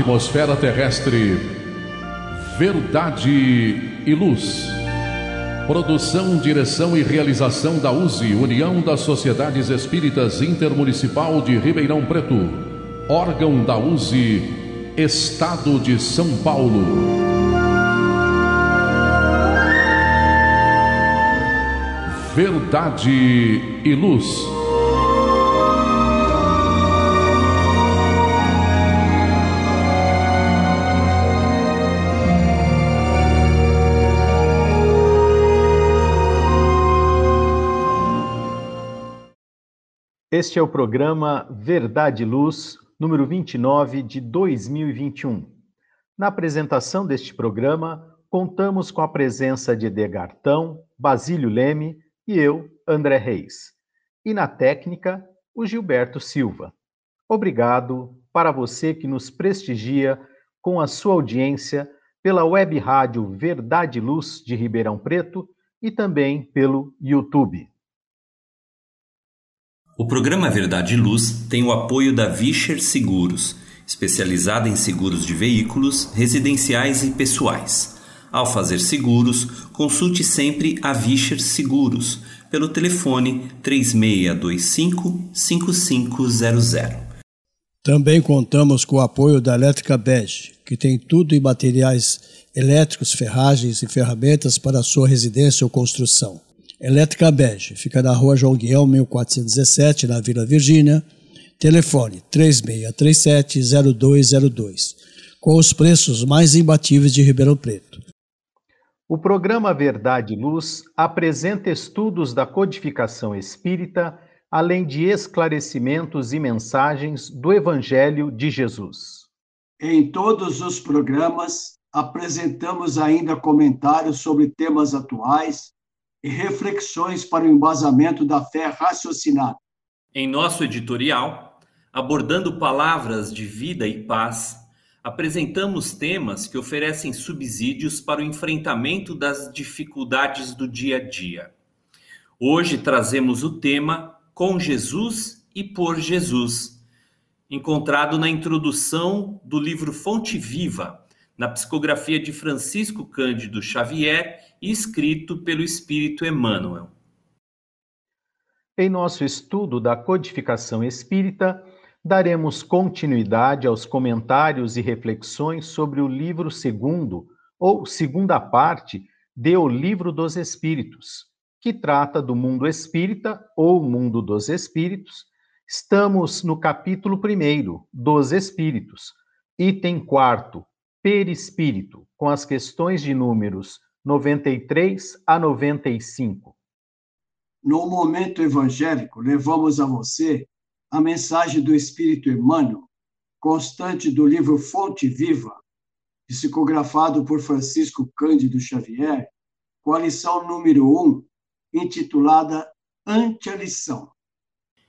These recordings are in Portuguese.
atmosfera terrestre. Verdade e Luz. Produção, direção e realização da USE, União das Sociedades Espíritas Intermunicipal de Ribeirão Preto. Órgão da USE, Estado de São Paulo. Verdade e Luz. Este é o programa Verdade e Luz, número 29 de 2021. Na apresentação deste programa, contamos com a presença de Edegartão, Basílio Leme e eu, André Reis. E na técnica, o Gilberto Silva. Obrigado para você que nos prestigia com a sua audiência pela web rádio Verdade e Luz de Ribeirão Preto e também pelo YouTube. O programa Verdade e Luz tem o apoio da Vischer Seguros, especializada em seguros de veículos, residenciais e pessoais. Ao fazer seguros, consulte sempre a Vischer Seguros pelo telefone 3625 5500. Também contamos com o apoio da Elétrica Bege, que tem tudo em materiais elétricos, ferragens e ferramentas para a sua residência ou construção. Elétrica Bege, fica na rua João Guião, 1417, na Vila Virgínia. Telefone 3637-0202, com os preços mais imbatíveis de Ribeirão Preto. O programa Verdade e Luz apresenta estudos da codificação espírita, além de esclarecimentos e mensagens do Evangelho de Jesus. Em todos os programas, apresentamos ainda comentários sobre temas atuais e reflexões para o embasamento da fé raciocinada. Em nosso editorial, abordando palavras de vida e paz, apresentamos temas que oferecem subsídios para o enfrentamento das dificuldades do dia a dia. Hoje trazemos o tema Com Jesus e por Jesus, encontrado na introdução do livro Fonte Viva, na psicografia de Francisco Cândido Xavier escrito pelo Espírito Emmanuel. Em nosso estudo da codificação espírita, daremos continuidade aos comentários e reflexões sobre o livro segundo, ou segunda parte, de O Livro dos Espíritos, que trata do mundo espírita ou mundo dos espíritos. Estamos no capítulo primeiro, dos Espíritos, item quarto, perispírito, com as questões de números 93 a 95. No momento evangélico, levamos a você a mensagem do Espírito Emmanuel, constante do livro Fonte Viva, psicografado por Francisco Cândido Xavier, com a lição número 1, intitulada Ante a Lição.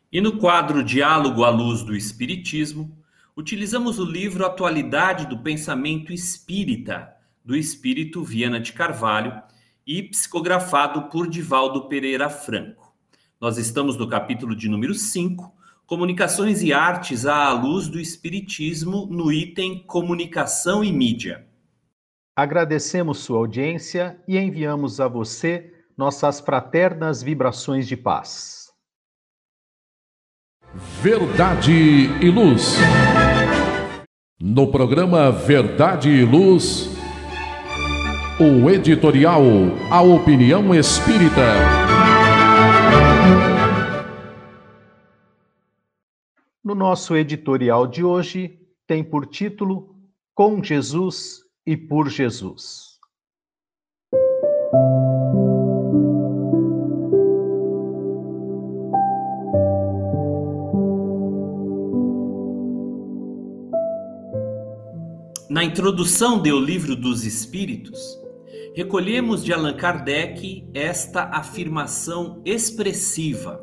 E no quadro Diálogo à Luz do Espiritismo, utilizamos o livro Atualidade do Pensamento Espírita, do espírito Viana de Carvalho e psicografado por Divaldo Pereira Franco. Nós estamos no capítulo de número 5, Comunicações e Artes à luz do Espiritismo, no item Comunicação e Mídia. Agradecemos sua audiência e enviamos a você nossas fraternas vibrações de paz. Verdade e Luz. No programa Verdade e Luz, o editorial A Opinião Espírita. No nosso editorial de hoje, tem por título Com Jesus e por Jesus. Na introdução de O Livro dos Espíritos, recolhemos de Allan Kardec esta afirmação expressiva.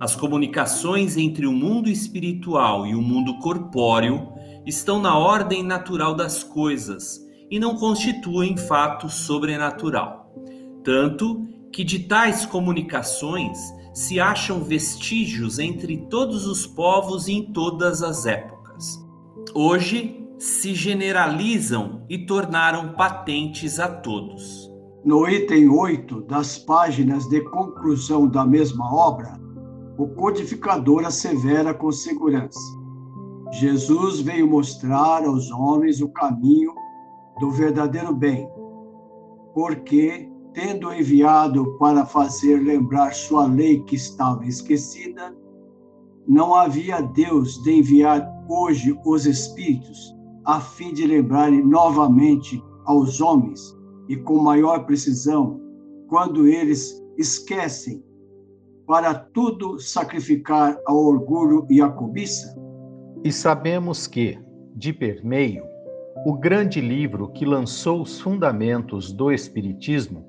As comunicações entre o mundo espiritual e o mundo corpóreo estão na ordem natural das coisas e não constituem fato sobrenatural. Tanto que de tais comunicações se acham vestígios entre todos os povos e em todas as épocas. hoje se generalizam e tornaram patentes a todos. No item 8 das páginas de conclusão da mesma obra, o codificador assevera com segurança: Jesus veio mostrar aos homens o caminho do verdadeiro bem, porque, tendo enviado para fazer lembrar sua lei que estava esquecida, não havia Deus de enviar hoje os Espíritos a fim de lembrarem novamente aos homens e com maior precisão, quando eles esquecem para tudo sacrificar ao orgulho e à cobiça? E sabemos que, de permeio, o grande livro que lançou os fundamentos do Espiritismo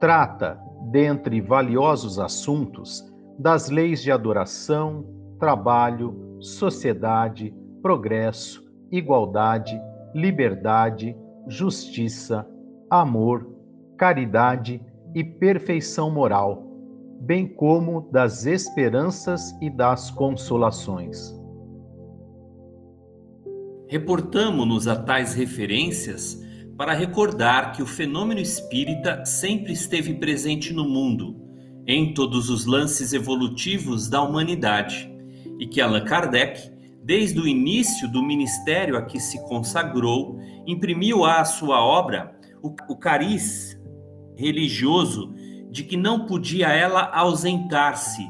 trata, dentre valiosos assuntos, das leis de adoração, trabalho, sociedade, progresso, igualdade, liberdade, justiça, amor, caridade e perfeição moral, bem como das esperanças e das consolações. Reportamo-nos a tais referências para recordar que o fenômeno espírita sempre esteve presente no mundo, em todos os lances evolutivos da humanidade e que Allan Kardec, desde o início do ministério a que se consagrou, imprimiu à sua obra o, o cariz religioso de que não podia ela ausentar-se,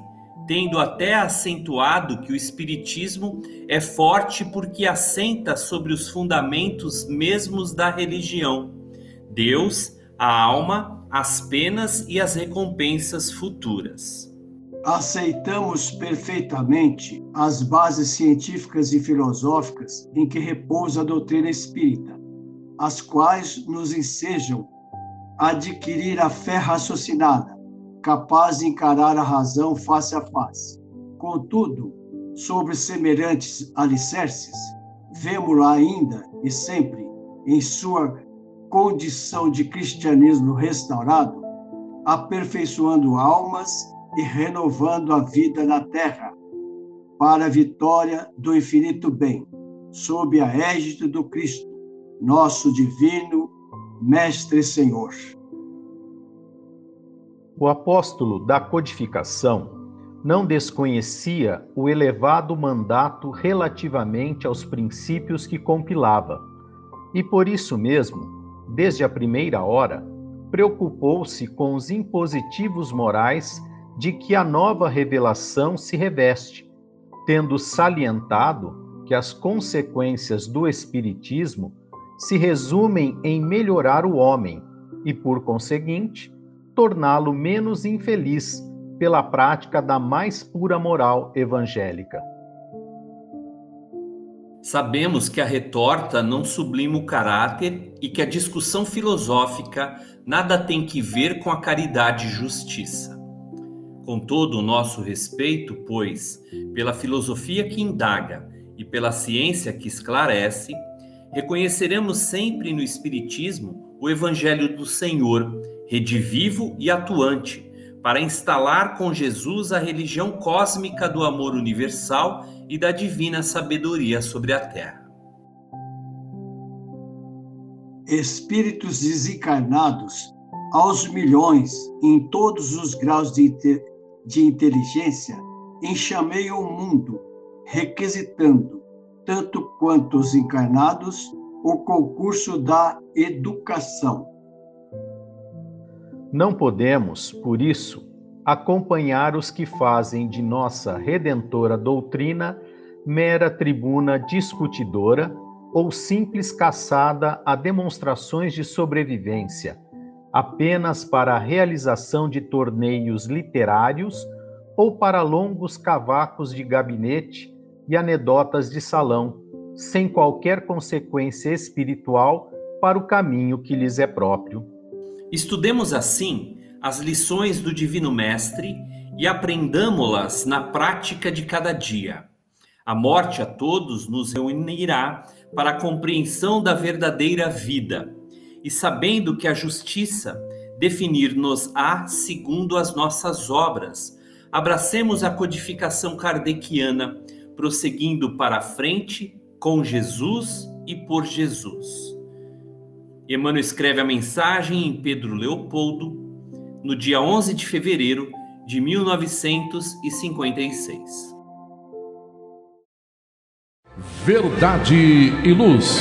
tendo até acentuado que o Espiritismo é forte porque assenta sobre os fundamentos mesmos da religião: Deus, a alma, as penas e as recompensas futuras aceitamos perfeitamente as bases científicas e filosóficas em que repousa a doutrina espírita, as quais nos ensejam adquirir a fé raciocinada, capaz de encarar a razão face a face. Contudo, sobre semelhantes alicerces, vemos-la ainda e sempre em sua condição de cristianismo restaurado, aperfeiçoando almas e renovando a vida na terra, para a vitória do infinito bem, sob a égide do Cristo, nosso divino Mestre Senhor. O apóstolo da codificação não desconhecia o elevado mandato relativamente aos princípios que compilava, e por isso mesmo, desde a primeira hora, preocupou-se com os impositivos morais de que a nova revelação se reveste, tendo salientado que as consequências do Espiritismo se resumem em melhorar o homem e, por conseguinte, torná-lo menos infeliz pela prática da mais pura moral evangélica. Sabemos que a retorta não sublima o caráter e que a discussão filosófica nada tem que ver com a caridade e justiça. Com todo o nosso respeito, pois, pela filosofia que indaga e pela ciência que esclarece, reconheceremos sempre no Espiritismo o Evangelho do Senhor, redivivo e atuante, para instalar com Jesus a religião cósmica do amor universal e da divina sabedoria sobre a terra. Espíritos desencarnados aos milhões, em todos os graus de de inteligência, enxamei o mundo, requisitando, tanto quanto os encarnados, o concurso da educação. Não podemos, por isso, acompanhar os que fazem de nossa redentora doutrina mera tribuna discutidora ou simples caçada a demonstrações de sobrevivência apenas para a realização de torneios literários ou para longos cavacos de gabinete e anedotas de salão, sem qualquer consequência espiritual para o caminho que lhes é próprio. Estudemos assim as lições do Divino Mestre e aprendamo-las na prática de cada dia. A morte a todos nos reunirá para a compreensão da verdadeira vida e sabendo que a justiça definir-nos-á segundo as nossas obras, abracemos a codificação kardeciana, prosseguindo para a frente com Jesus e por Jesus. Emmanuel escreve a mensagem em Pedro Leopoldo no dia 11 de fevereiro de 1956. Verdade e Luz.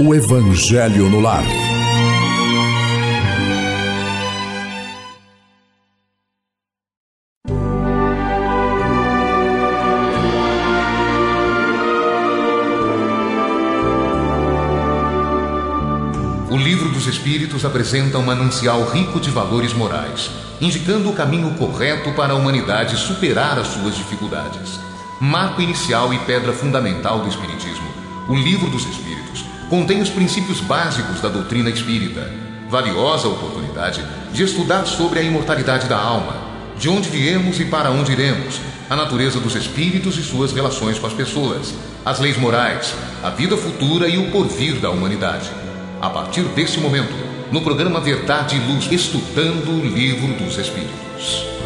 o Evangelho no lar. O Livro dos Espíritos apresenta um manancial rico de valores morais, indicando o caminho correto para a humanidade superar as suas dificuldades. Marco inicial e pedra fundamental do Espiritismo o Livro dos Espíritos contém os princípios básicos da doutrina espírita, valiosa oportunidade de estudar sobre a imortalidade da alma, de onde viemos e para onde iremos, a natureza dos espíritos e suas relações com as pessoas, as leis morais, a vida futura e o porvir da humanidade. A partir desse momento, no programa Verdade e Luz, estudando o Livro dos Espíritos.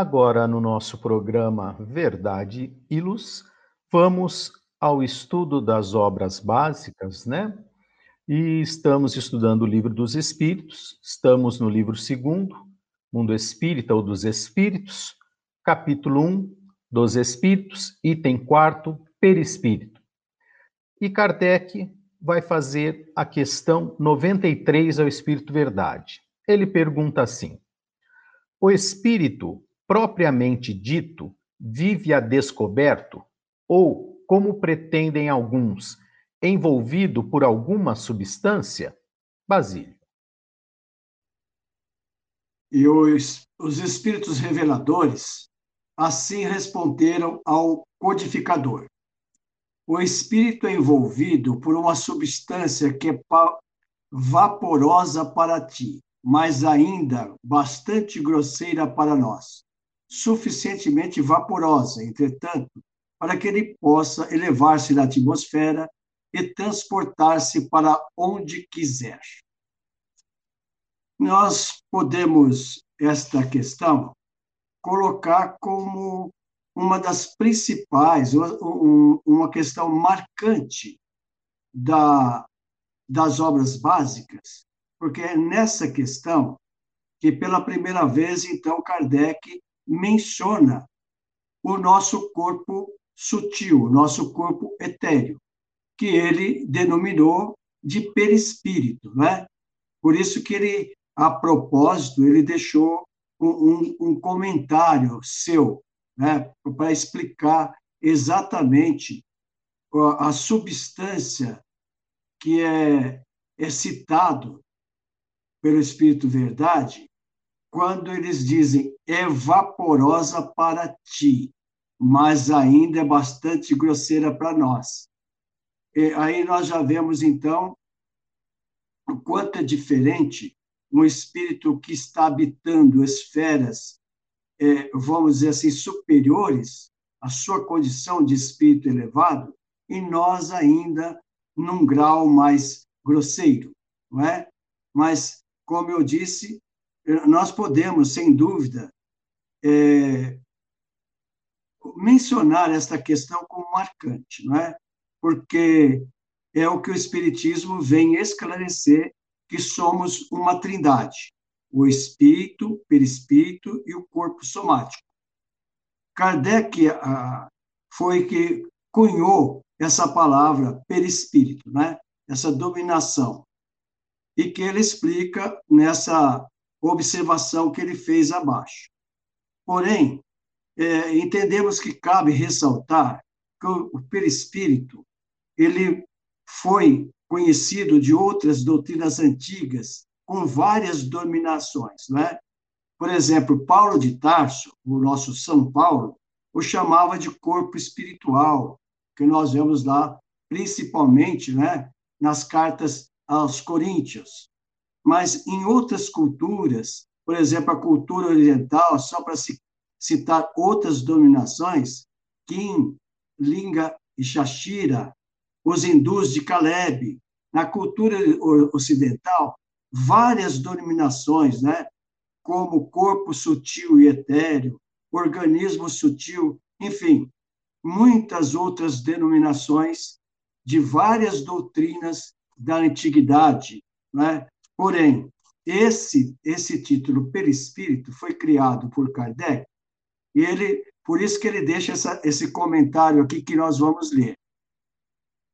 Agora, no nosso programa Verdade e Luz, vamos ao estudo das obras básicas, né? E estamos estudando o Livro dos Espíritos, estamos no livro segundo, Mundo Espírita ou dos Espíritos, capítulo 1, dos Espíritos, item quarto, Perispírito. E Kardec vai fazer a questão 93 ao Espírito Verdade. Ele pergunta assim: O Espírito propriamente dito, vive a descoberto, ou, como pretendem alguns, envolvido por alguma substância? Basílio. E os, os espíritos reveladores assim responderam ao codificador. O espírito é envolvido por uma substância que é vaporosa para ti, mas ainda bastante grosseira para nós suficientemente vaporosa, entretanto, para que ele possa elevar-se na atmosfera e transportar-se para onde quiser. Nós podemos esta questão colocar como uma das principais, uma questão marcante da, das obras básicas, porque é nessa questão que, pela primeira vez, então, Kardec menciona o nosso corpo sutil, o nosso corpo etéreo, que ele denominou de perispírito, né? Por isso que ele, a propósito, ele deixou um, um, um comentário seu, né, para explicar exatamente a substância que é, é citado pelo Espírito Verdade quando eles dizem é vaporosa para ti, mas ainda é bastante grosseira para nós. E aí nós já vemos, então, o quanto é diferente um espírito que está habitando esferas, é, vamos dizer assim, superiores à sua condição de espírito elevado, e nós ainda num grau mais grosseiro, não é? Mas, como eu disse, nós podemos, sem dúvida, é, mencionar esta questão como marcante, não é? Porque é o que o Espiritismo vem esclarecer que somos uma trindade: o espírito, perispírito e o corpo somático. Kardec ah, foi que cunhou essa palavra perispírito, né? essa dominação, e que ele explica nessa observação que ele fez abaixo. Porém, é, entendemos que cabe ressaltar que o perispírito ele foi conhecido de outras doutrinas antigas com várias dominações, né? Por exemplo, Paulo de Tarso, o nosso São Paulo, o chamava de corpo espiritual, que nós vemos lá principalmente, né, nas cartas aos Coríntios. Mas em outras culturas, por exemplo, a cultura oriental, só para citar outras dominações, Kim, Linga e Shashira, os hindus de Caleb, na cultura ocidental, várias denominações, né? como corpo sutil e etéreo, organismo sutil, enfim, muitas outras denominações de várias doutrinas da antiguidade, né? Porém, esse esse título perispírito foi criado por Kardec e ele por isso que ele deixa essa, esse comentário aqui que nós vamos ler.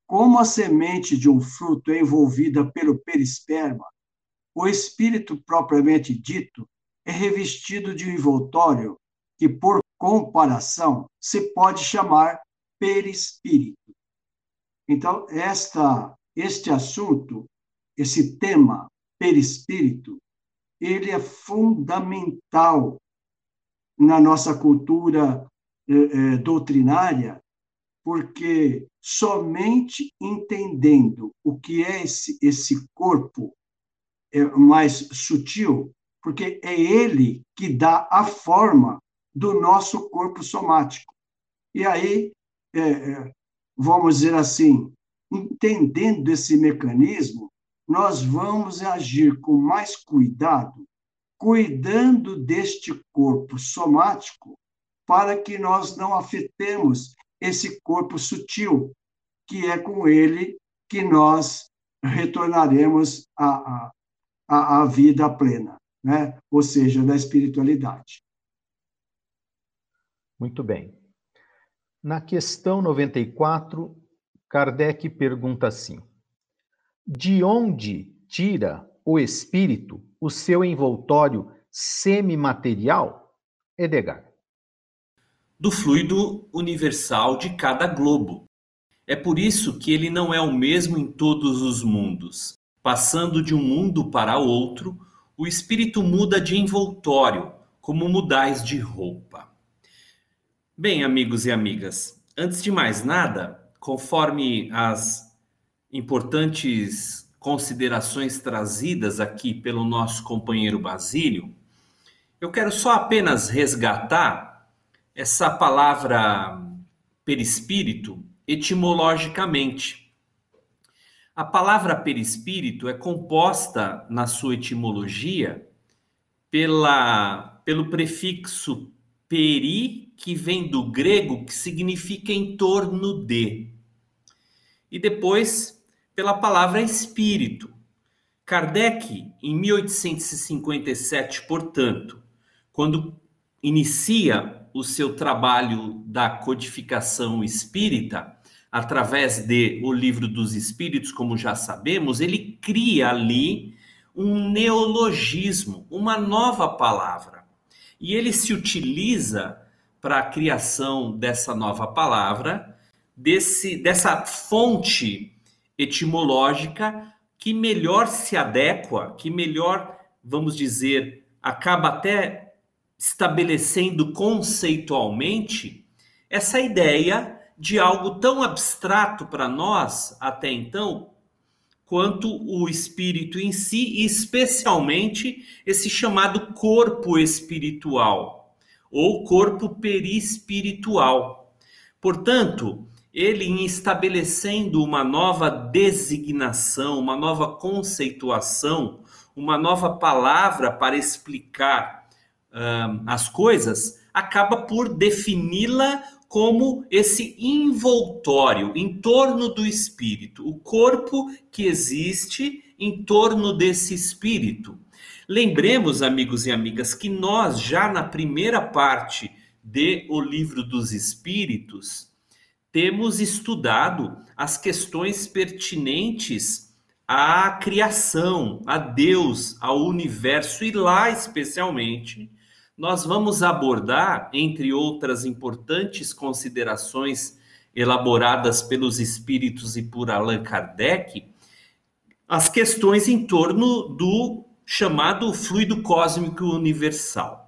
Como a semente de um fruto é envolvida pelo perisperma, o espírito propriamente dito é revestido de um envoltório que, por comparação, se pode chamar perispírito. Então, esta, este assunto, esse tema, perispírito, ele é fundamental na nossa cultura eh, eh, doutrinária, porque somente entendendo o que é esse, esse corpo é, mais sutil, porque é ele que dá a forma do nosso corpo somático. E aí, vamos dizer assim, entendendo esse mecanismo, nós vamos agir com mais cuidado, cuidando deste corpo somático, para que nós não afetemos esse corpo sutil, que é com ele que nós retornaremos à, à, à vida plena, né? ou seja, da espiritualidade. Muito bem. Na questão 94, Kardec pergunta assim: De onde tira o espírito o seu envoltório semimaterial? Edgar do fluido universal de cada globo. É por isso que ele não é o mesmo em todos os mundos. Passando de um mundo para outro, o espírito muda de envoltório, como mudais de roupa. Bem, amigos e amigas, antes de mais nada, conforme as importantes considerações trazidas aqui pelo nosso companheiro Basílio, eu quero só apenas resgatar essa palavra perispírito etimologicamente. A palavra perispírito é composta na sua etimologia pela, pelo prefixo peri, que vem do grego, que significa em torno de. E depois pela palavra espírito. Kardec, em 1857, portanto, quando inicia o seu trabalho da codificação espírita, através de O Livro dos Espíritos, como já sabemos, ele cria ali um neologismo, uma nova palavra. E ele se utiliza para a criação dessa nova palavra, desse, dessa fonte etimológica que melhor se adequa, que melhor, vamos dizer, acaba até estabelecendo conceitualmente essa ideia de algo tão abstrato para nós até então, quanto o espírito em si, e especialmente esse chamado corpo espiritual ou corpo perispiritual. Portanto, ele em estabelecendo uma nova designação, uma nova conceituação, uma nova palavra para explicar as coisas, acaba por defini-la como esse envoltório em torno do espírito, o corpo que existe em torno desse espírito. Lembremos, amigos e amigas, que nós já na primeira parte de O Livro dos Espíritos, temos estudado as questões pertinentes à criação, a Deus, ao universo e lá especialmente nós vamos abordar, entre outras importantes considerações elaboradas pelos espíritos e por Allan Kardec, as questões em torno do chamado fluido cósmico universal.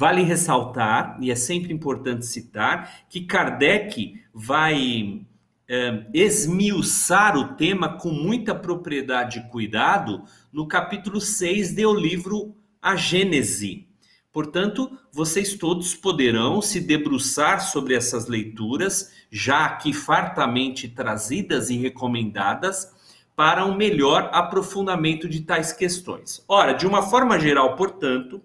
Vale ressaltar, e é sempre importante citar, que Kardec vai é, esmiuçar o tema com muita propriedade e cuidado no capítulo 6 do livro A Gênese. Portanto, vocês todos poderão se debruçar sobre essas leituras, já aqui fartamente trazidas e recomendadas, para um melhor aprofundamento de tais questões. Ora, de uma forma geral, portanto,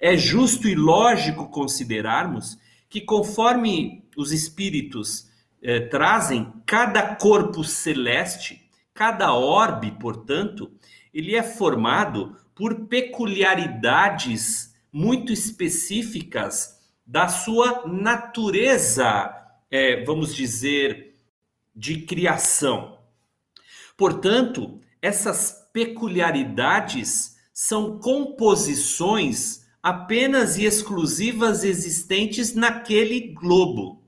é justo e lógico considerarmos que, conforme os espíritos eh, trazem, cada corpo celeste, cada orbe, portanto, ele é formado por peculiaridades muito específicas da sua natureza, eh, vamos dizer, de criação. Portanto, essas peculiaridades são composições apenas e exclusivas existentes naquele globo.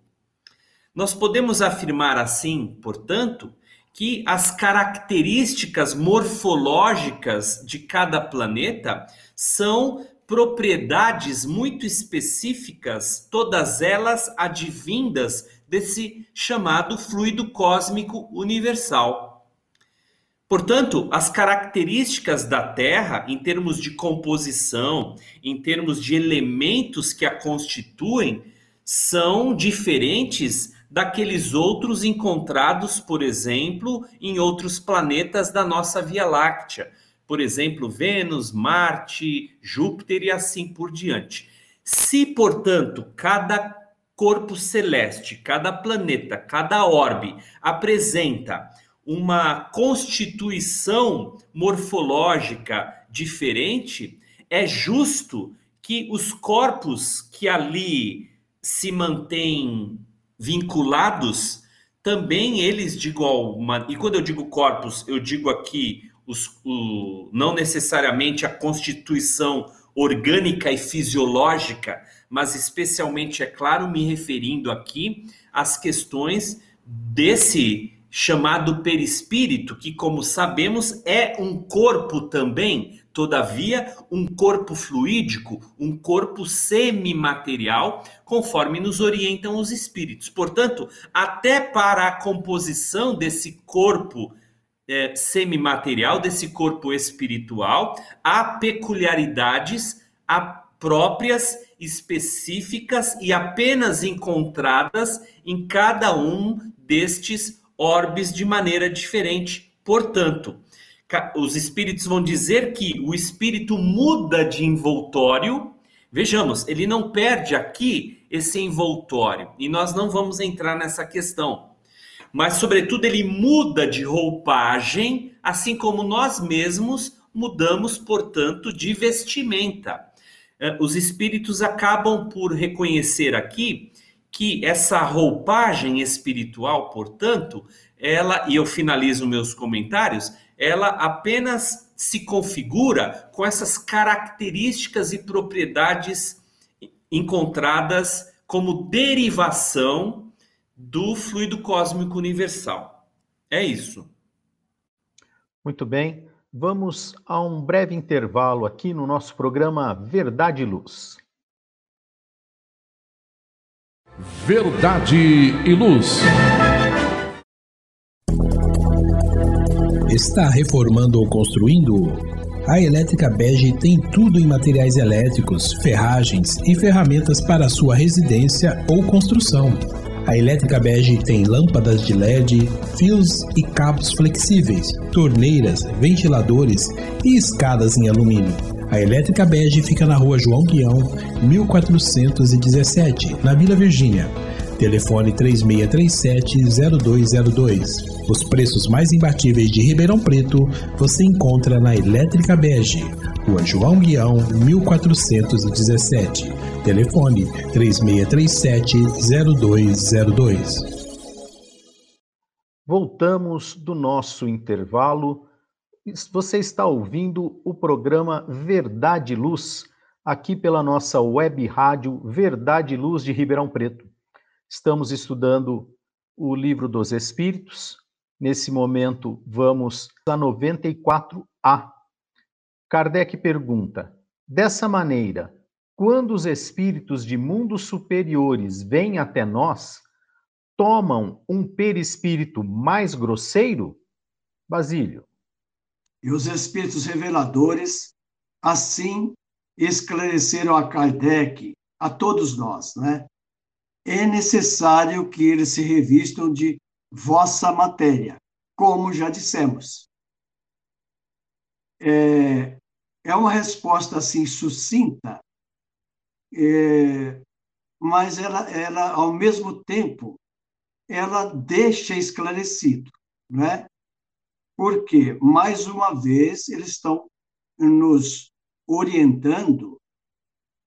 Nós podemos afirmar assim, portanto, que as características morfológicas de cada planeta são propriedades muito específicas, todas elas advindas desse chamado fluido cósmico universal. Portanto, as características da Terra, em termos de composição, em termos de elementos que a constituem, são diferentes daqueles outros encontrados, por exemplo, em outros planetas da nossa Via Láctea. Por exemplo, Vênus, Marte, Júpiter e assim por diante. Se, portanto, cada corpo celeste, cada planeta, cada orbe apresenta uma constituição morfológica diferente, é justo que os corpos que ali se mantêm vinculados, também eles de igual. E quando eu digo corpos, eu digo aqui os, o, não necessariamente a constituição orgânica e fisiológica, mas especialmente, é claro, me referindo aqui às questões desse chamado perispírito, que, como sabemos, é um corpo também, todavia, um corpo fluídico, um corpo semimaterial, conforme nos orientam os espíritos. Portanto, até para a composição desse corpo é, semimaterial, desse corpo espiritual, há peculiaridades próprias, específicas e apenas encontradas em cada um destes orbes de maneira diferente. Portanto, os espíritos vão dizer que o espírito muda de envoltório. Vejamos, ele não perde aqui esse envoltório e nós não vamos entrar nessa questão. Mas, sobretudo, ele muda de roupagem, assim como nós mesmos mudamos, portanto, de vestimenta. É, os espíritos acabam por reconhecer aqui que essa roupagem espiritual, portanto, ela, e eu finalizo meus comentários, ela apenas se configura com essas características e propriedades encontradas como derivação do fluido cósmico universal. É isso. Muito bem. Vamos a um breve intervalo aqui no nosso programa Verdade e Luz. Verdade e Luz. Está reformando ou construindo? A Elétrica Bege tem tudo em materiais elétricos, ferragens e ferramentas para sua residência ou construção. A Elétrica Bege tem lâmpadas de LED, fios e cabos flexíveis, torneiras, ventiladores e escadas em alumínio. A Elétrica Bege fica na rua João Guião, 1417, na Vila Virgínia Telefone 3637-0202. Os preços mais imbatíveis de Ribeirão Preto você encontra na Elétrica Bege, Rua João Guião, 1417. Telefone 3637-0202. Voltamos do nosso intervalo. Você está ouvindo o programa Verdade e Luz, aqui pela nossa web rádio Verdade e Luz de Ribeirão Preto. Estamos estudando o Livro dos Espíritos. Nesse momento, vamos a 94A. Kardec pergunta: dessa maneira, quando os espíritos de mundos superiores vêm até nós, tomam um perispírito mais grosseiro? Basílio. E os espíritos reveladores, assim, esclareceram a Kardec, a todos nós, né? É necessário que eles se revistam de vossa matéria, como já dissemos. É, é uma resposta assim sucinta, é, mas ela, ela, ao mesmo tempo, ela deixa esclarecido, não é? Porque, mais uma vez, eles estão nos orientando,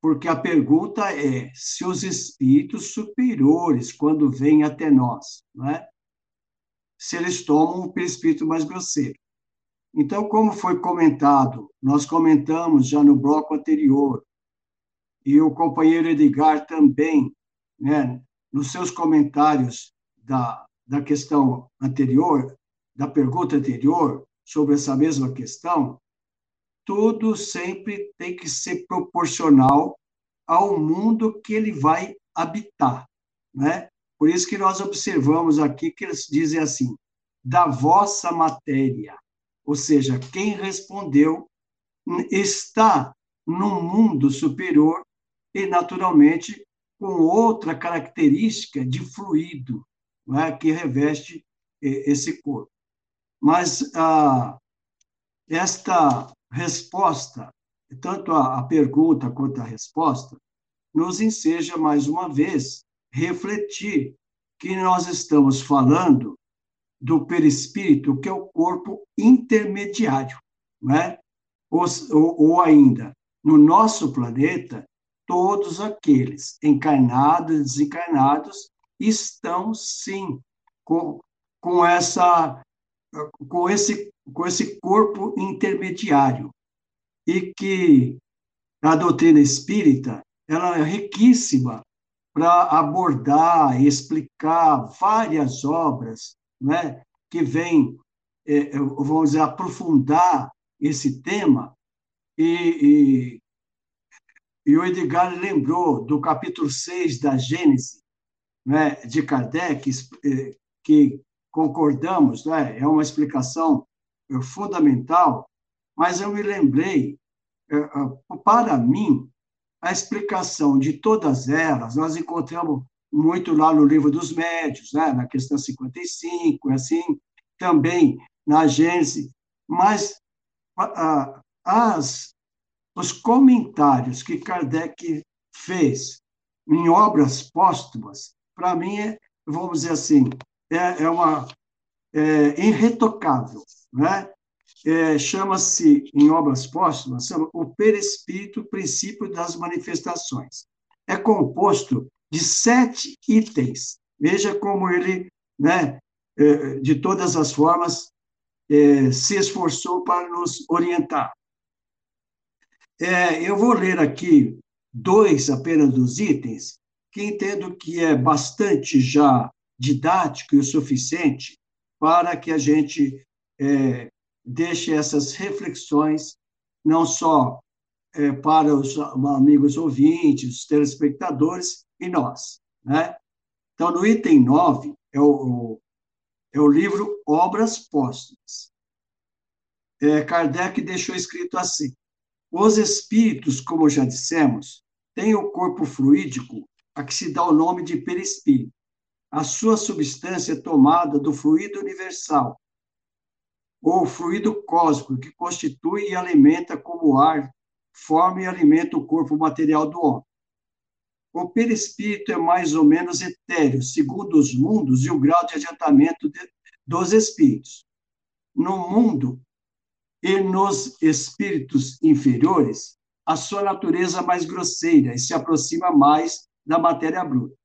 porque a pergunta é se os espíritos superiores, quando vêm até nós, não é? se eles tomam um espírito mais grosseiro. Então, como foi comentado, nós comentamos já no bloco anterior, e o companheiro Edgar também, né, nos seus comentários da, da questão anterior, da pergunta anterior, sobre essa mesma questão, tudo sempre tem que ser proporcional ao mundo que ele vai habitar, né? Por isso que nós observamos aqui que eles dizem assim, da vossa matéria, ou seja, quem respondeu está num mundo superior e, naturalmente, com outra característica de fluido, é, que reveste esse corpo. Mas ah, esta resposta, tanto a, a pergunta quanto a resposta, nos enseja mais uma vez refletir que nós estamos falando do perispírito, que é o corpo intermediário, né? ou, ou, ainda, no nosso planeta, todos aqueles encarnados e desencarnados estão sim com, com essa com esse com esse corpo intermediário e que a doutrina espírita ela é riquíssima para abordar e explicar várias obras né, que vêm, é, vamos dizer, aprofundar esse tema. E, e, e, o Edgar lembrou do capítulo 6 da Gênese, né, de Kardec, é, que concordamos, né, é uma explicação é, fundamental, mas eu me lembrei, é, para mim, a explicação de todas elas, nós encontramos muito lá no livro dos médios, né, na questão 55, assim, também na Gênese, mas as, os comentários que Kardec fez em obras póstumas, para mim, é, vamos dizer assim, é, é uma é, irretocável, né? É, chama-se, em obras póstumas, chama o perispírito, princípio das manifestações. É composto de sete itens. Veja como ele, né, é, de todas as formas, é, se esforçou para nos orientar. É, eu vou ler aqui dois apenas dos itens, que entendo que é bastante já didático e o suficiente para que a gente é, deixe essas reflexões, não só é, para os amigos ouvintes, os telespectadores, e nós. Né? Então, no item 9, é o, é o livro Obras Póstumas. É, Kardec deixou escrito assim: Os espíritos, como já dissemos, têm o corpo fluídico a que se dá o nome de perispírito. A sua substância é tomada do fluido universal, ou fluido cósmico, que constitui e alimenta como ar, forma e alimenta o corpo material do homem. o perispírito é mais ou menos etéreo, segundo os mundos e o grau de adiantamento de, dos espíritos. No mundo e nos espíritos inferiores, a sua natureza é mais grosseira e se aproxima mais da matéria bruta.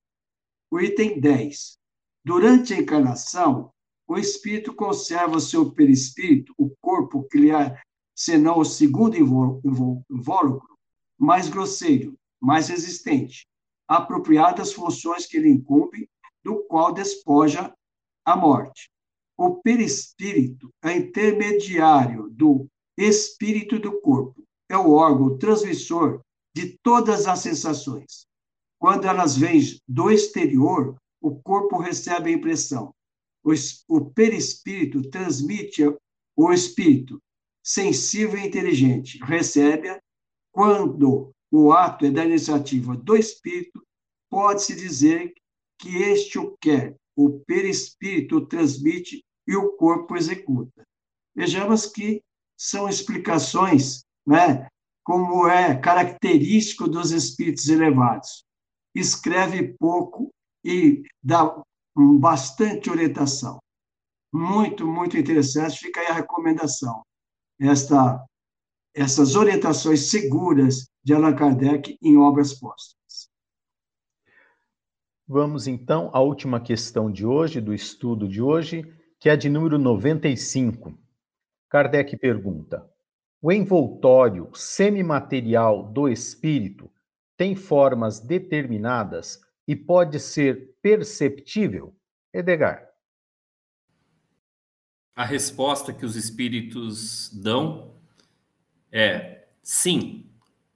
O item 10. Durante a encarnação, o espírito conserva o seu perispírito, o corpo que lhe é, senão o segundo invólucro, mais grosseiro, mais resistente, apropriado às funções que lhe incumbem, do qual despoja a morte. O perispírito é intermediário do espírito do corpo, é o órgão transmissor de todas as sensações. Quando elas vêm do exterior, o corpo recebe a impressão. O, perispírito transmite o espírito, sensível e inteligente, recebe-a quando o ato é da iniciativa do espírito, pode-se dizer que este o quer, o perispírito transmite e o corpo executa. Vejamos que são explicações, né, como é característico dos espíritos elevados. Escreve pouco e dá bastante orientação. Muito, muito interessante. Fica aí a recomendação. Esta, essas orientações seguras de Allan Kardec em obras póstumas. Vamos então à última questão de hoje, do estudo de hoje, que é de número 95. Kardec pergunta: O envoltório semimaterial do espírito tem formas determinadas e pode ser perceptível? Edgar. A resposta que os espíritos dão é sim,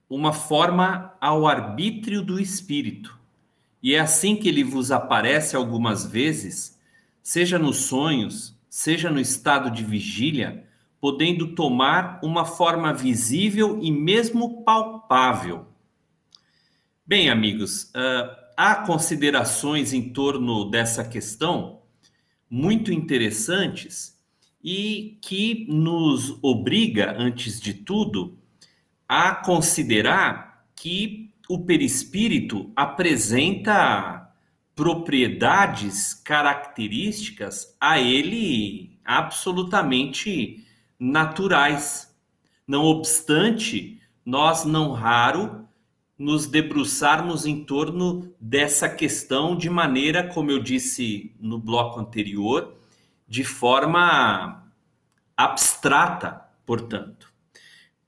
uma forma ao arbítrio do espírito. E é assim que ele vos aparece algumas vezes, seja nos sonhos, seja no estado de vigília, podendo tomar uma forma visível e mesmo palpável. Bem, amigos, uh, há considerações em torno dessa questão muito interessantes e que nos obriga, antes de tudo, a considerar que o perispírito apresenta propriedades, características a ele absolutamente naturais. Não obstante, nós não raro nos debruçarmos em torno dessa questão de maneira, como eu disse no bloco anterior, de forma abstrata, portanto.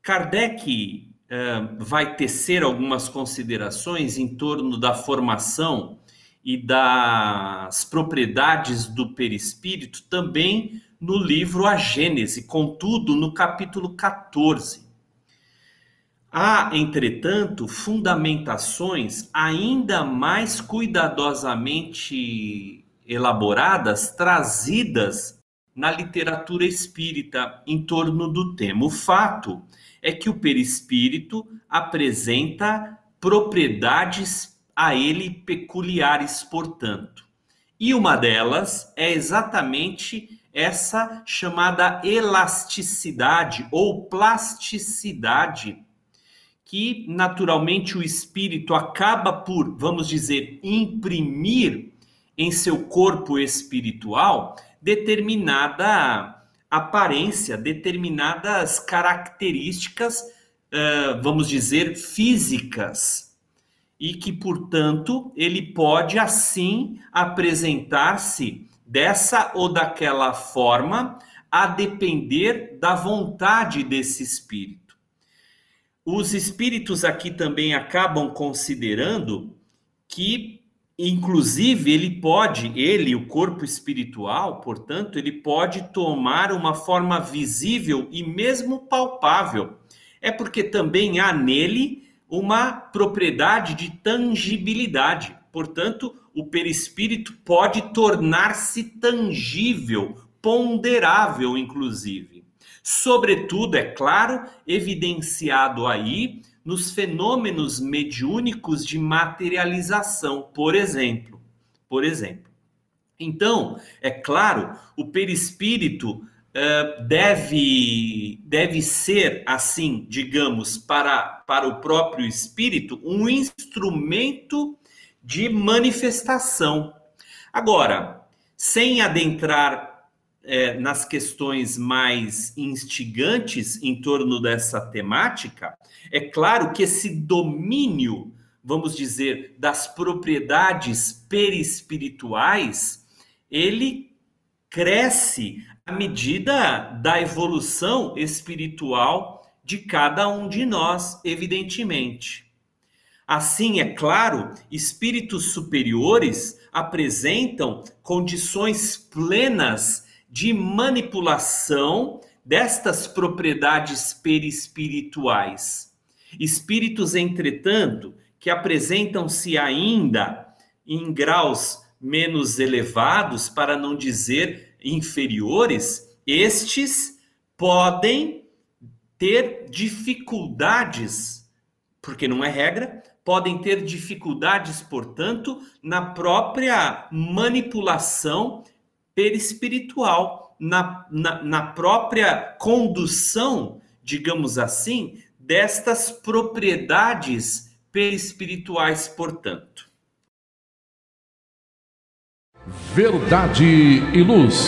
Kardec uh, vai tecer algumas considerações em torno da formação e das propriedades do perispírito também no livro A Gênese, contudo, no capítulo 14 Há, entretanto, fundamentações ainda mais cuidadosamente elaboradas, trazidas na literatura espírita em torno do tema. O fato é que o perispírito apresenta propriedades a ele peculiares, portanto. E uma delas é exatamente essa chamada elasticidade ou plasticidade que naturalmente o espírito acaba por, vamos dizer, imprimir em seu corpo espiritual determinada aparência, determinadas características, vamos dizer, físicas, e que, portanto, ele pode assim apresentar-se dessa ou daquela forma, a depender da vontade desse espírito. Os espíritos aqui também acabam considerando que, inclusive, ele pode, ele, o corpo espiritual, portanto, ele pode tomar uma forma visível e mesmo palpável. É porque também há nele uma propriedade de tangibilidade. Portanto, o perispírito pode tornar-se tangível, ponderável, inclusive sobretudo, é claro, evidenciado aí nos fenômenos mediúnicos de materialização, por exemplo. Por exemplo. Então, é claro, o perispírito uh, deve, deve ser, assim, digamos, para, para o próprio espírito, um instrumento de manifestação. Agora, sem adentrar é, nas questões mais instigantes em torno dessa temática, é claro que esse domínio, vamos dizer, das propriedades perispirituais, ele cresce à medida da evolução espiritual de cada um de nós, evidentemente. Assim, é claro, espíritos superiores apresentam condições plenas de manipulação destas propriedades perispirituais. Espíritos, entretanto, que apresentam-se ainda em graus menos elevados, para não dizer inferiores, estes podem ter dificuldades, porque não é regra, podem ter dificuldades, portanto, na própria manipulação perispiritual, na, na, na própria condução, digamos assim, destas propriedades perispirituais, portanto. Verdade e luz.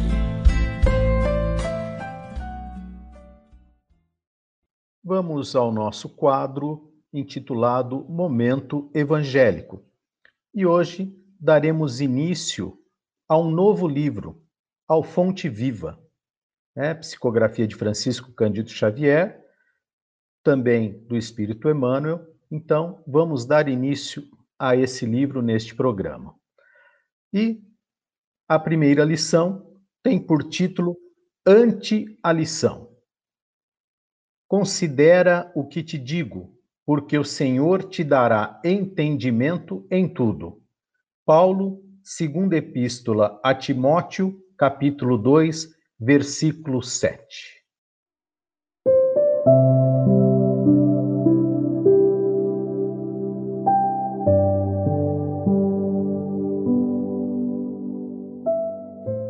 Vamos ao nosso quadro intitulado Momento Evangélico. E hoje daremos início a um novo livro, ao Fonte Viva, né? psicografia de Francisco Cândido Xavier, também do Espírito Emmanuel. Então, vamos dar início a esse livro neste programa. E a primeira lição tem por título Ante a lição. Considera o que te digo, porque o Senhor te dará entendimento em tudo. Paulo, segunda epístola a Timóteo, capítulo 2, versículo 7.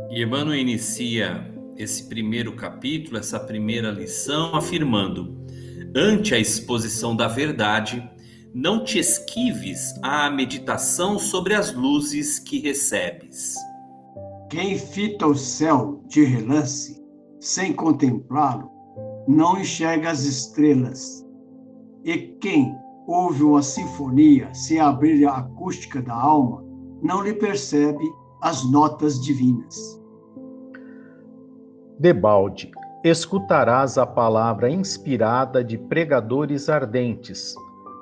E Emmanuel inicia esse primeiro capítulo, essa primeira lição, afirmando: ante a exposição da verdade, não te esquives à meditação sobre as luzes que recebes. Quem fita o céu de relance, sem contemplá-lo, não enxerga as estrelas. E quem ouve uma sinfonia sem abrir a acústica da alma, não lhe percebe as notas divinas. Debalde, escutarás a palavra inspirada de pregadores ardentes,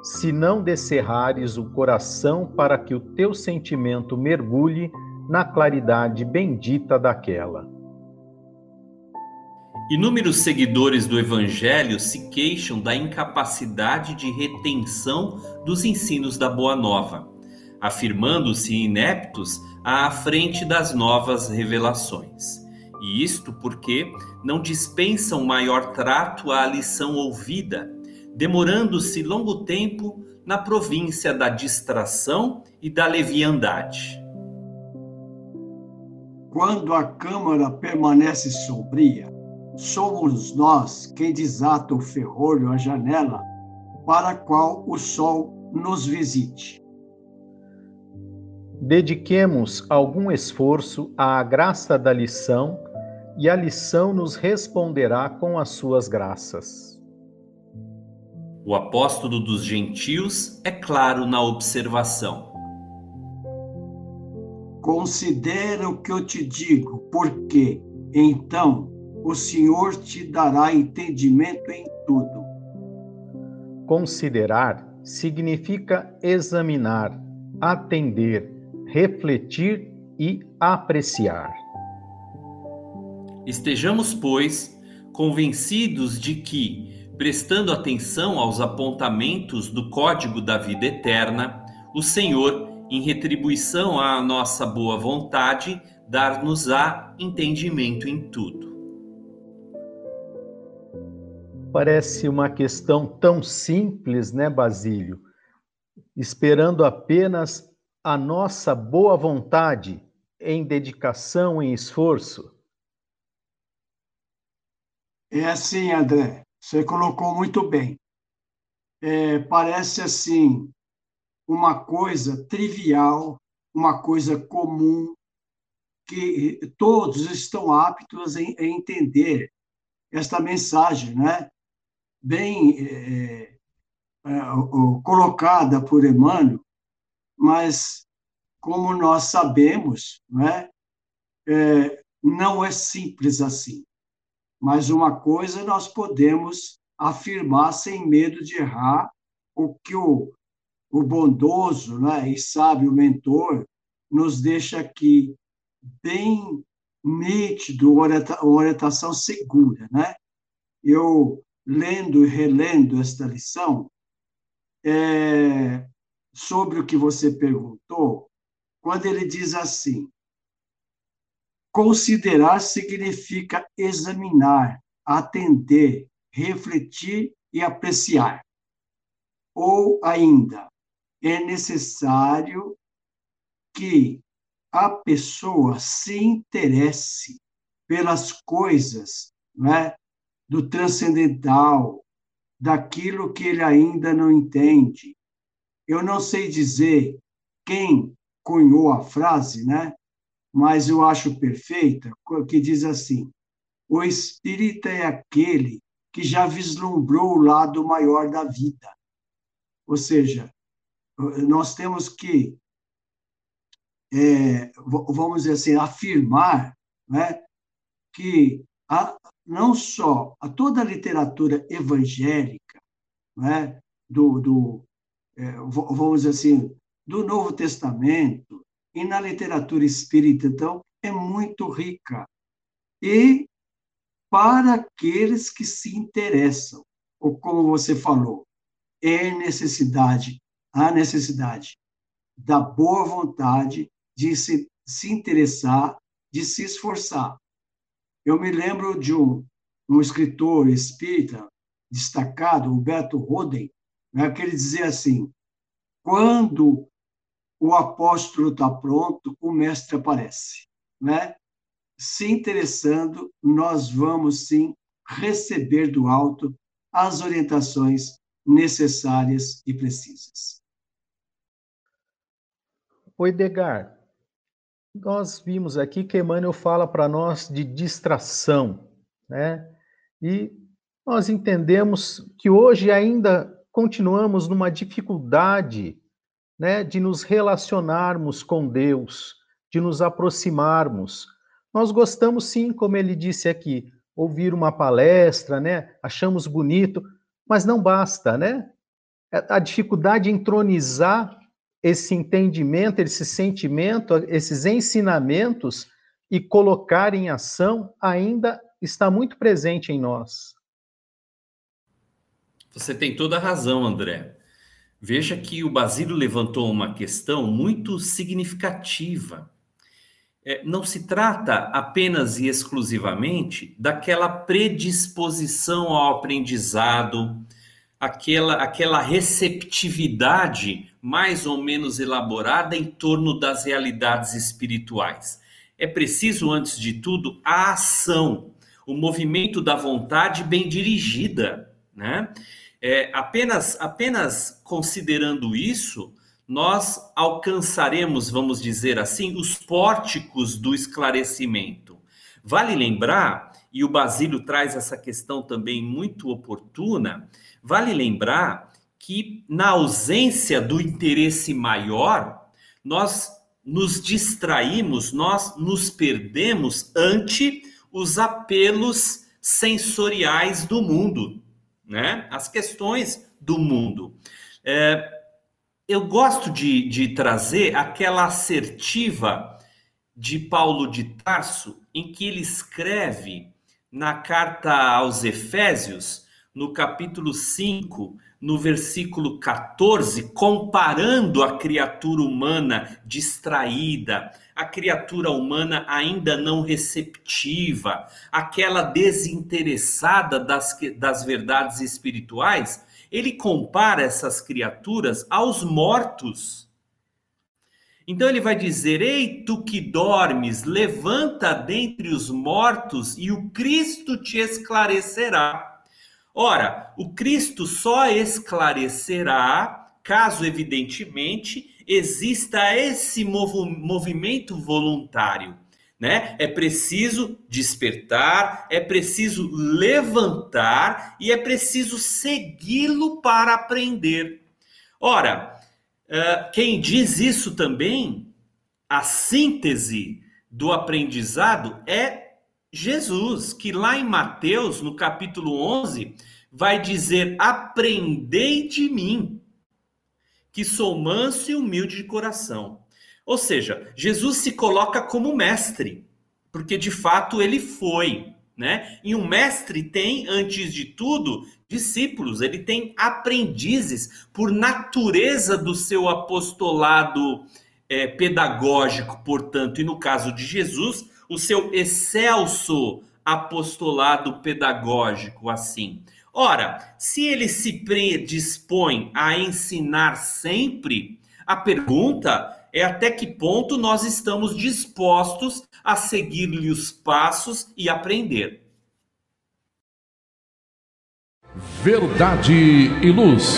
se não descerrares o coração para que o teu sentimento mergulhe na claridade bendita daquela. Inúmeros seguidores do Evangelho se queixam da incapacidade de retenção dos ensinos da Boa Nova, afirmando-se ineptos à frente das novas revelações. E isto porque não dispensam maior trato à lição ouvida, demorando-se longo tempo na província da distração e da leviandade. Quando a câmara permanece sombria, somos nós quem desata o ferrolho, a janela, para a qual o sol nos visite. Dediquemos algum esforço à graça da lição e a lição nos responderá com as suas graças. O apóstolo dos gentios é claro na observação. Considera o que eu te digo, porque então o Senhor te dará entendimento em tudo. Considerar significa examinar, atender, refletir e apreciar. Estejamos, pois, convencidos de que, prestando atenção aos apontamentos do código da vida eterna, o Senhor, em retribuição à nossa boa vontade, dar-nos-á entendimento em tudo. Parece uma questão tão simples, né, Basílio? Esperando apenas a nossa boa vontade em dedicação, em esforço. É assim, André, você colocou muito bem. É, parece assim uma coisa trivial, uma coisa comum, que todos estão aptos em entender esta mensagem, né? bem é, é, colocada por Emmanuel, mas, como nós sabemos, né, é, não é simples assim. Mas uma coisa nós podemos afirmar sem medo de errar, o que o, o bondoso né, e sábio mentor nos deixa aqui bem nítido, orientação segura. Né? Eu lendo e relendo esta lição, é, sobre o que você perguntou, quando ele diz assim: considerar significa examinar, atender, refletir e apreciar. Ou ainda, é necessário que a pessoa se interesse pelas coisas né, do transcendental, daquilo que ele ainda não entende. Eu não sei dizer quem cunhou a frase, né? Mas eu acho perfeita, que diz assim: o espírita é aquele que já vislumbrou o lado maior da vida. Ou seja, nós temos que, é, vamos dizer assim, afirmar né, que a, não só a toda a literatura evangélica, né, do, do é, vamos dizer assim, do Novo Testamento e na literatura espírita, então, é muito rica. E para aqueles que se interessam, ou como você falou, é necessidade, a necessidade da boa vontade de se, se interessar, de se esforçar. Eu me lembro de um, um escritor espírita destacado, Humberto Roden, né, que ele dizia assim: quando o apóstolo está pronto, o mestre aparece. Né? Se interessando, nós vamos sim receber do alto as orientações necessárias e precisas. O Edgar, nós vimos aqui que Emmanuel fala para nós de distração, né? E nós entendemos que hoje ainda continuamos numa dificuldade, né, de nos relacionarmos com Deus, de nos aproximarmos. Nós gostamos sim, como ele disse aqui, ouvir uma palestra, né? Achamos bonito, mas não basta, né? A dificuldade em entronizar esse entendimento, esse sentimento, esses ensinamentos e colocar em ação ainda está muito presente em nós. Você tem toda a razão, André. Veja que o Basílio levantou uma questão muito significativa. É, não se trata apenas e exclusivamente daquela predisposição ao aprendizado, aquela, aquela receptividade mais ou menos elaborada em torno das realidades espirituais. É preciso, antes de tudo, a ação, o movimento da vontade bem dirigida, né? É, apenas, apenas considerando isso, nós alcançaremos, vamos dizer assim, os pórticos do esclarecimento. Vale lembrar, e o Basílio traz essa questão também muito oportuna, vale lembrar que na ausência do interesse maior, nós nos distraímos, nós nos perdemos ante os apelos sensoriais do mundo, né? As questões do mundo. É, eu gosto de, de trazer aquela assertiva de Paulo de Tarso, em que ele escreve na carta aos Efésios, no capítulo 5, no versículo 14, comparando a criatura humana distraída, a criatura humana ainda não receptiva, aquela desinteressada das, das verdades espirituais, ele compara essas criaturas aos mortos. Então ele vai dizer: Ei, tu que dormes, levanta dentre os mortos e o Cristo te esclarecerá. Ora, o Cristo só esclarecerá caso, evidentemente, exista esse movimento voluntário. Né? É preciso despertar, é preciso levantar e é preciso segui-lo para aprender. Ora, quem diz isso também, a síntese do aprendizado é Jesus, que lá em Mateus, no capítulo 11, vai dizer: Aprendei de mim, que sou manso e humilde de coração. Ou seja, Jesus se coloca como mestre, porque de fato ele foi. Né? E um mestre tem, antes de tudo, discípulos, ele tem aprendizes, por natureza do seu apostolado é, pedagógico, portanto, e no caso de Jesus, o seu excelso apostolado pedagógico assim. Ora, se ele se predispõe a ensinar sempre, a pergunta é até que ponto nós estamos dispostos a seguir-lhe os passos e aprender. Verdade e luz.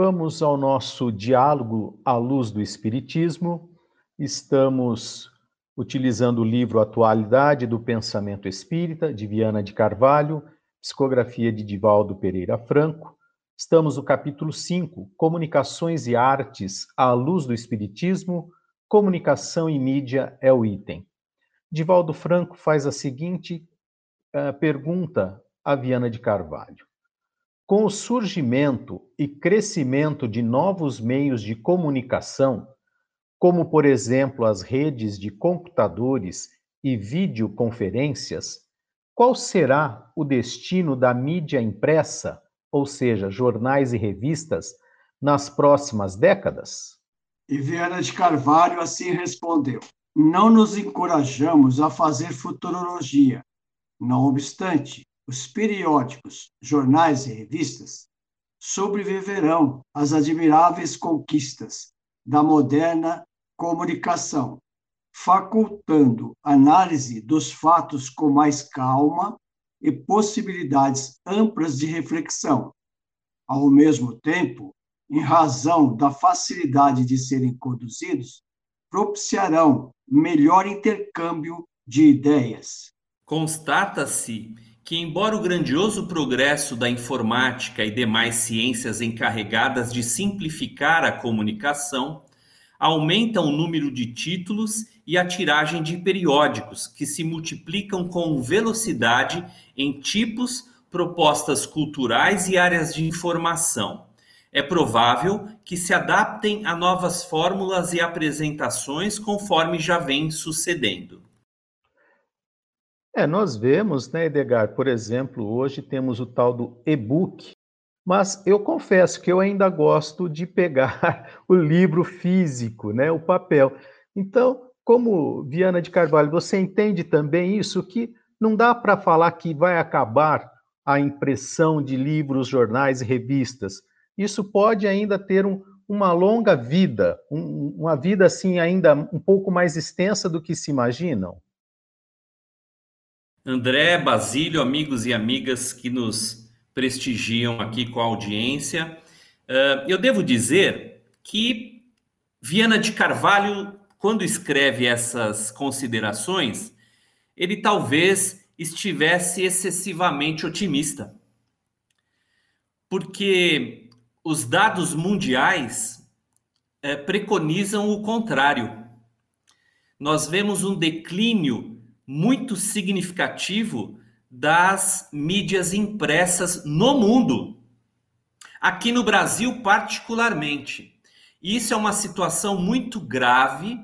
Vamos ao nosso diálogo à luz do Espiritismo. Estamos utilizando o livro Atualidade do Pensamento Espírita, de Viana de Carvalho, psicografia de Divaldo Pereira Franco. Estamos no capítulo 5, Comunicações e Artes à luz do Espiritismo, Comunicação e Mídia é o item. Divaldo Franco faz a seguinte uh, pergunta a Viana de Carvalho. Com o surgimento e crescimento de novos meios de comunicação, como, por exemplo, as redes de computadores e videoconferências, qual será o destino da mídia impressa, ou seja, jornais e revistas, nas próximas décadas? Viana de Carvalho assim respondeu: Não nos encorajamos a fazer futurologia. Não obstante, os periódicos, jornais e revistas sobreviverão às admiráveis conquistas da moderna comunicação, facultando análise dos fatos com mais calma e possibilidades amplas de reflexão. Ao mesmo tempo, em razão da facilidade de serem conduzidos, propiciarão melhor intercâmbio de ideias. Constata-se que, embora o grandioso progresso da informática e demais ciências encarregadas de simplificar a comunicação, aumenta o número de títulos e a tiragem de periódicos, que se multiplicam com velocidade em tipos, propostas culturais e áreas de informação. é provável que se adaptem a novas fórmulas e apresentações conforme já vem sucedendo. É, nós vemos, né, Edgar, por exemplo, hoje temos o tal do e-book, mas eu confesso que eu ainda gosto de pegar o livro físico, né, o papel. Então, como Viana de Carvalho, você entende também isso que não dá para falar que vai acabar a impressão de livros, jornais e revistas. Isso pode ainda ter um, uma longa vida, um, uma vida assim ainda um pouco mais extensa do que se imaginam. André, Basílio, amigos e amigas que nos prestigiam aqui com a audiência, uh, eu devo dizer que Viana de Carvalho, quando escreve essas considerações, ele talvez estivesse excessivamente otimista. Porque os dados mundiais é, preconizam o contrário. Nós vemos um declínio muito significativo das mídias impressas no mundo. Aqui no Brasil, particularmente. Isso é uma situação muito grave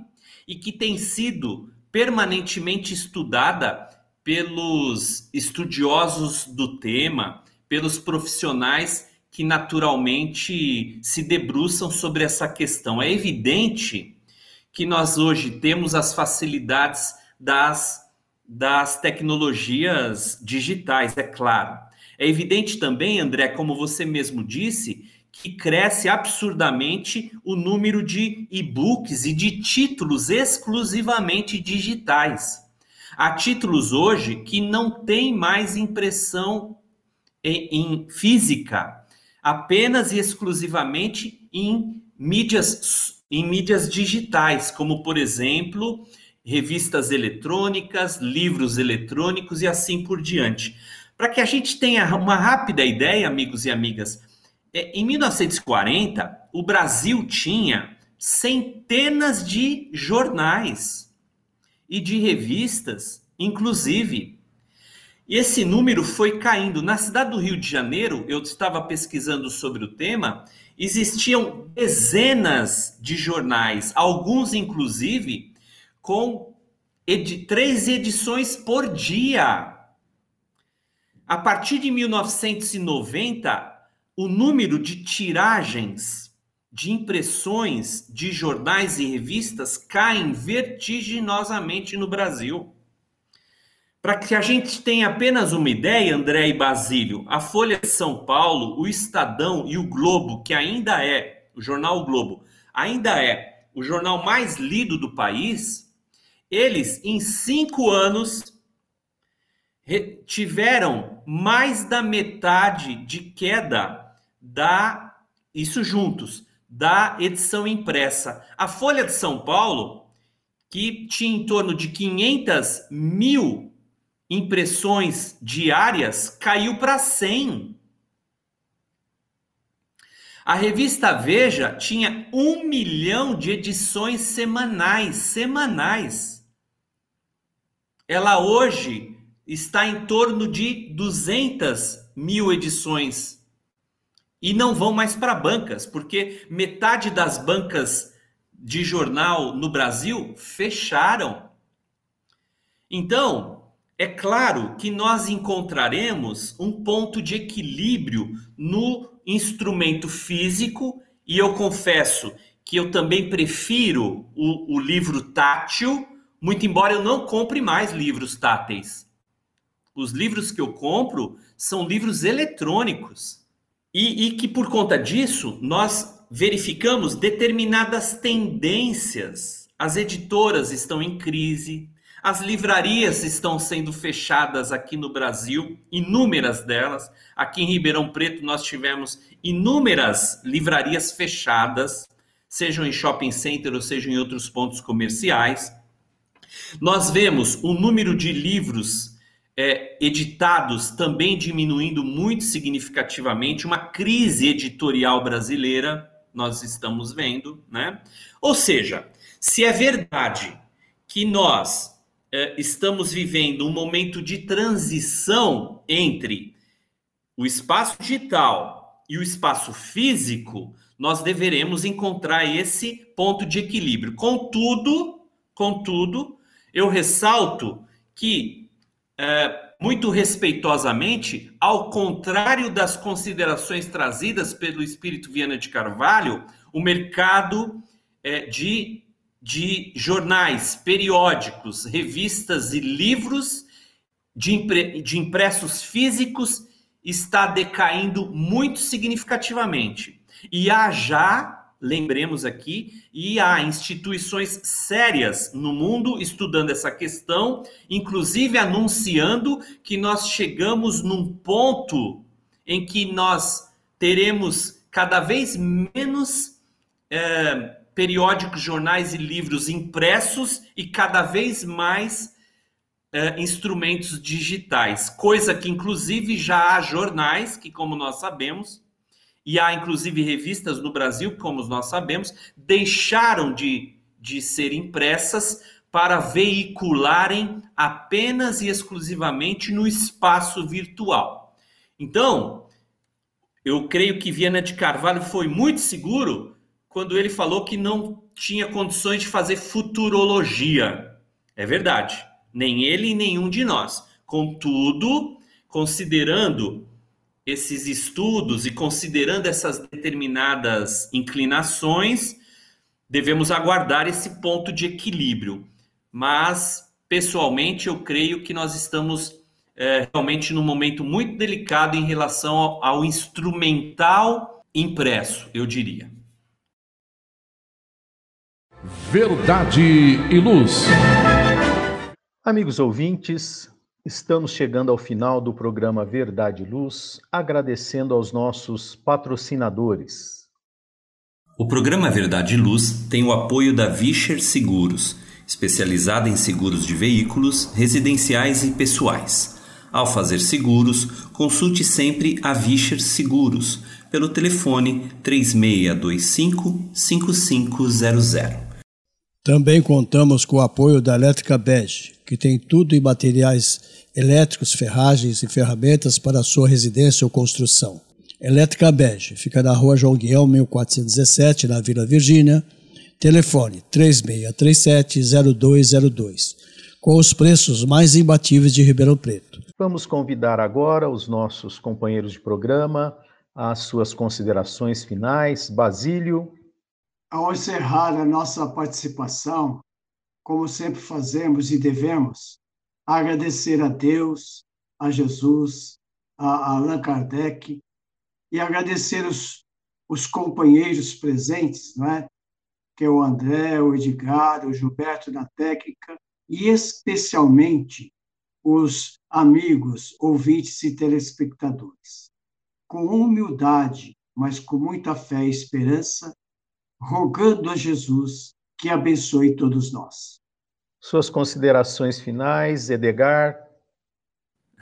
e que tem sido permanentemente estudada pelos estudiosos do tema, pelos profissionais que naturalmente se debruçam sobre essa questão. É evidente que nós hoje temos as facilidades das, das tecnologias digitais, é claro. É evidente também, André, como você mesmo disse, que cresce absurdamente o número de e-books e de títulos exclusivamente digitais. Há títulos hoje que não tem mais impressão em, em física, apenas e exclusivamente em mídias, em mídias digitais, como por exemplo, revistas eletrônicas, livros eletrônicos e assim por diante. Para que a gente tenha uma rápida ideia, amigos e amigas, é, em 1940, o Brasil tinha centenas de jornais e de revistas, inclusive. E esse número foi caindo. Na cidade do Rio de Janeiro, eu estava pesquisando sobre o tema, existiam dezenas de jornais, alguns inclusive com edi três edições por dia. A partir de 1990, o número de tiragens de impressões de jornais e revistas caem vertiginosamente no Brasil. Para que a gente tenha apenas uma ideia, André e Basílio, a Folha de São Paulo, o Estadão e o Globo, que ainda é, o jornal o Globo, ainda é o jornal mais lido do país, eles, em cinco anos, tiveram mais da metade de queda da isso juntos da edição impressa. A Folha de São Paulo, que tinha em torno de 500 mil impressões diárias, caiu para 100. A revista Veja tinha um milhão de edições semanais, semanais. Ela hoje está em torno de 200 mil edições e não vão mais para bancas, porque metade das bancas de jornal no Brasil fecharam. Então, é claro que nós encontraremos um ponto de equilíbrio no instrumento físico, e eu confesso que eu também prefiro o, o livro tátil, muito embora eu não compre mais livros táteis. Os livros que eu compro são livros eletrônicos. E, e que por conta disso nós verificamos determinadas tendências. As editoras estão em crise, as livrarias estão sendo fechadas aqui no Brasil, inúmeras delas. Aqui em Ribeirão Preto nós tivemos inúmeras livrarias fechadas, sejam em shopping center ou sejam em outros pontos comerciais. Nós vemos o número de livros é, editados também diminuindo muito significativamente, uma crise editorial brasileira, nós estamos vendo, né? Ou seja, se é verdade que nós é, estamos vivendo um momento de transição entre o espaço digital e o espaço físico, nós deveremos encontrar esse ponto de equilíbrio. Contudo, contudo, eu ressalto que, é, muito respeitosamente, ao contrário das considerações trazidas pelo Espírito Viana de Carvalho, o mercado é, de, de jornais, periódicos, revistas e livros de, impre, de impressos físicos está decaindo muito significativamente. E há já, lembremos aqui, e há instituições sérias no mundo estudando essa questão, inclusive anunciando que nós chegamos num ponto em que nós teremos cada vez menos é, periódicos, jornais e livros impressos e cada vez mais uh, instrumentos digitais, coisa que inclusive já há jornais que, como nós sabemos, e há inclusive revistas no Brasil, como nós sabemos, deixaram de, de ser impressas para veicularem apenas e exclusivamente no espaço virtual. Então, eu creio que Viana de Carvalho foi muito seguro quando ele falou que não tinha condições de fazer futurologia. É verdade nem ele e nenhum de nós. Contudo, considerando esses estudos e considerando essas determinadas inclinações, devemos aguardar esse ponto de equilíbrio. Mas, pessoalmente, eu creio que nós estamos é, realmente num momento muito delicado em relação ao, ao instrumental impresso, eu diria. Verdade e luz. Amigos ouvintes, estamos chegando ao final do programa Verdade e Luz, agradecendo aos nossos patrocinadores. O programa Verdade e Luz tem o apoio da Vischer Seguros, especializada em seguros de veículos, residenciais e pessoais. Ao fazer seguros, consulte sempre a Vischer Seguros pelo telefone 3625 5500. Também contamos com o apoio da Elétrica Bege, que tem tudo em materiais elétricos, ferragens e ferramentas para sua residência ou construção. Elétrica Bege fica na rua João Guião, 1417, na Vila Virgínia. Telefone 3637-0202, com os preços mais imbatíveis de Ribeirão Preto. Vamos convidar agora os nossos companheiros de programa às suas considerações finais. Basílio, ao encerrar a nossa participação, como sempre fazemos e devemos, agradecer a Deus, a Jesus, a Allan Kardec e agradecer os, os companheiros presentes, não é? que é o André, o Edgar, o Gilberto na técnica, e especialmente os amigos, ouvintes e telespectadores. Com humildade, mas com muita fé e esperança, rogando a Jesus que abençoe todos nós. Suas considerações finais, Edgar?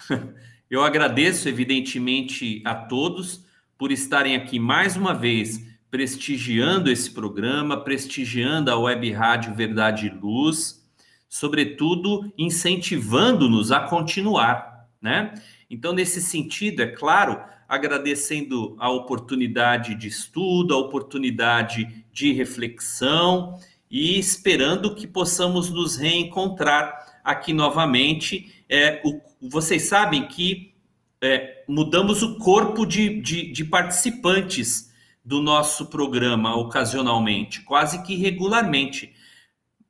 Eu agradeço, evidentemente, a todos por estarem aqui mais uma vez prestigiando esse programa, prestigiando a Web Rádio Verdade e Luz, sobretudo incentivando-nos a continuar, né? Então, nesse sentido, é claro, agradecendo a oportunidade de estudo, a oportunidade de reflexão e esperando que possamos nos reencontrar aqui novamente. É, o, vocês sabem que é, mudamos o corpo de, de, de participantes do nosso programa ocasionalmente, quase que regularmente.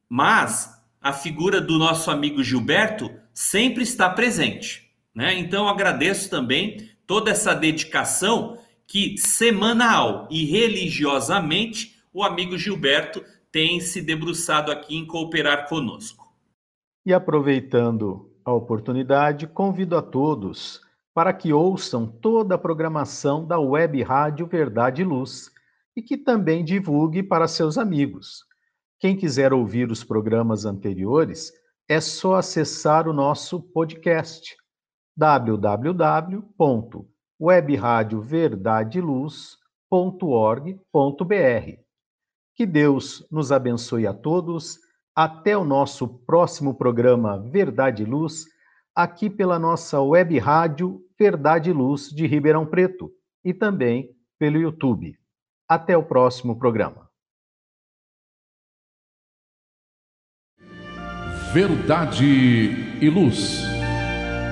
Mas a figura do nosso amigo Gilberto sempre está presente. Né? Então, agradeço também toda essa dedicação que semanal e religiosamente o amigo Gilberto tem se debruçado aqui em cooperar conosco. E aproveitando a oportunidade, convido a todos para que ouçam toda a programação da Web Rádio Verdade e Luz e que também divulgue para seus amigos. Quem quiser ouvir os programas anteriores, é só acessar o nosso podcast www.webradioverdadeluz.org.br. Que Deus nos abençoe a todos. Até o nosso próximo programa Verdade e Luz, aqui pela nossa web rádio Verdade e Luz de Ribeirão Preto e também pelo YouTube. Até o próximo programa. Verdade e Luz.